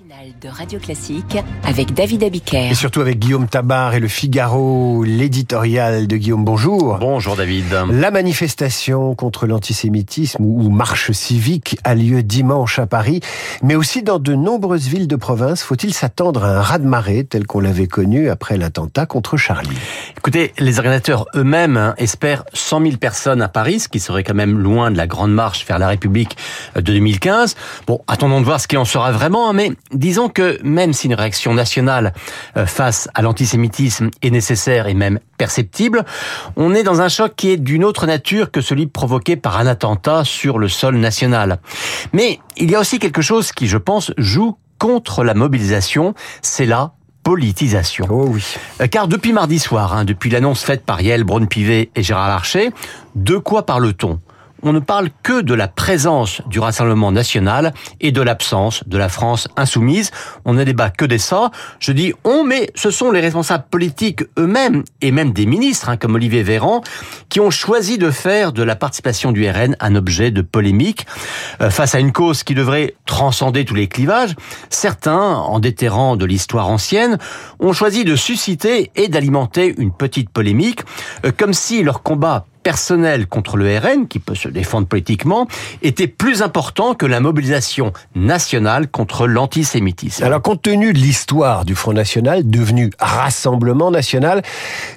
matinale de Radio Classique avec David Abiker. Et surtout avec Guillaume Tabar et le Figaro, l'éditorial de Guillaume. Bonjour. Bonjour David. La manifestation contre l'antisémitisme ou marche civique a lieu dimanche à Paris, mais aussi dans de nombreuses villes de province. Faut-il s'attendre à un raz-de-marée tel qu'on l'avait connu après l'attentat contre Charlie? Écoutez, les organisateurs eux-mêmes hein, espèrent 100 000 personnes à Paris, ce qui serait quand même loin de la grande marche vers la République de 2015. Bon, attendons de voir ce qu'il en sera vraiment, hein, mais disons que même si une réaction nationale euh, face à l'antisémitisme est nécessaire et même perceptible, on est dans un choc qui est d'une autre nature que celui provoqué par un attentat sur le sol national. Mais il y a aussi quelque chose qui, je pense, joue contre la mobilisation, c'est la politisation. Oh oui. Euh, car depuis mardi soir, hein, depuis l'annonce faite par Yael Braun-Pivet et Gérard Larcher, de quoi parle-t-on? On ne parle que de la présence du Rassemblement national et de l'absence de la France insoumise. On ne débat que de ça. Je dis on, mais ce sont les responsables politiques eux-mêmes, et même des ministres, hein, comme Olivier Véran, qui ont choisi de faire de la participation du RN un objet de polémique. Euh, face à une cause qui devrait transcender tous les clivages, certains, en déterrant de l'histoire ancienne, ont choisi de susciter et d'alimenter une petite polémique, euh, comme si leur combat personnel contre le RN, qui peut se défendre politiquement, était plus important que la mobilisation nationale contre l'antisémitisme. Alors, compte tenu de l'histoire du Front National, devenu Rassemblement National,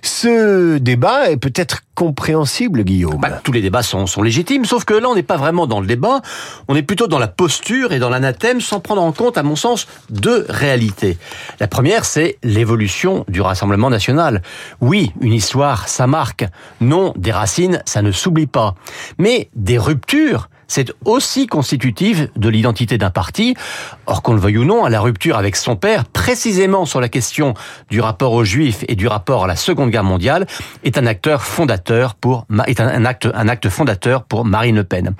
ce débat est peut-être compréhensible, Guillaume. Bah, tous les débats sont, sont légitimes, sauf que là, on n'est pas vraiment dans le débat, on est plutôt dans la posture et dans l'anathème, sans prendre en compte, à mon sens, deux réalités. La première, c'est l'évolution du Rassemblement national. Oui, une histoire, ça marque. Non, des racines, ça ne s'oublie pas. Mais des ruptures, c'est aussi constitutif de l'identité d'un parti. Or, qu'on le veuille ou non, à la rupture avec son père, précisément sur la question du rapport aux Juifs et du rapport à la Seconde Guerre mondiale, est un acteur fondateur pour est un acte un acte fondateur pour Marine Le Pen.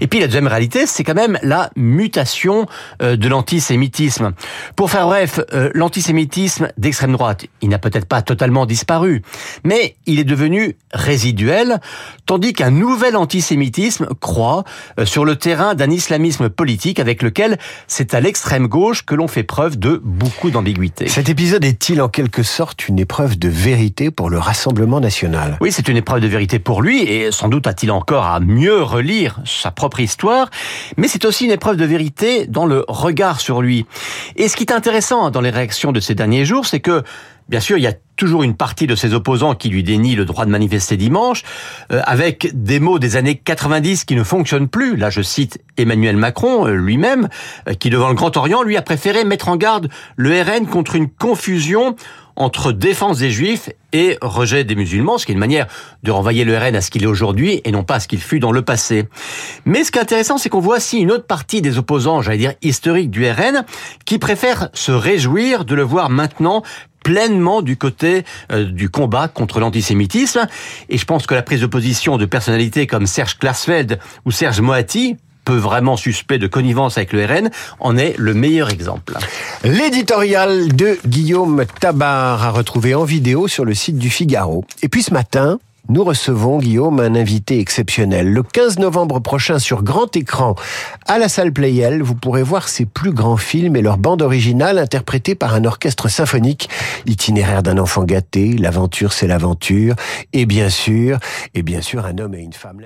Et puis la deuxième réalité, c'est quand même la mutation euh, de l'antisémitisme. Pour faire bref, euh, l'antisémitisme d'extrême droite, il n'a peut-être pas totalement disparu, mais il est devenu résiduel, tandis qu'un nouvel antisémitisme croît sur le terrain d'un islamisme politique avec lequel c'est à l'extrême gauche que l'on fait preuve de beaucoup d'ambiguïté. Cet épisode est-il en quelque sorte une épreuve de vérité pour le Rassemblement national? Oui, c'est une épreuve de vérité pour lui et sans doute a-t-il encore à mieux relire sa propre histoire, mais c'est aussi une épreuve de vérité dans le regard sur lui. Et ce qui est intéressant dans les réactions de ces derniers jours, c'est que Bien sûr, il y a toujours une partie de ses opposants qui lui dénie le droit de manifester dimanche, euh, avec des mots des années 90 qui ne fonctionnent plus. Là, je cite Emmanuel Macron euh, lui-même, euh, qui devant le Grand Orient, lui a préféré mettre en garde le RN contre une confusion entre défense des juifs et rejet des musulmans, ce qui est une manière de renvoyer le RN à ce qu'il est aujourd'hui et non pas à ce qu'il fut dans le passé. Mais ce qui est intéressant, c'est qu'on voit aussi une autre partie des opposants, j'allais dire historiques du RN, qui préfèrent se réjouir de le voir maintenant pleinement du côté euh, du combat contre l'antisémitisme. Et je pense que la prise de position de personnalités comme Serge Klarsfeld ou Serge Moati, peu vraiment suspect de connivence avec le RN, en est le meilleur exemple. L'éditorial de Guillaume Tabar a retrouvé en vidéo sur le site du Figaro. Et puis ce matin, nous recevons, Guillaume, un invité exceptionnel. Le 15 novembre prochain, sur grand écran, à la salle Playel, vous pourrez voir ses plus grands films et leur bande originale interprétée par un orchestre symphonique. Itinéraire d'un enfant gâté, l'aventure c'est l'aventure, et bien sûr, et bien sûr, un homme et une femme.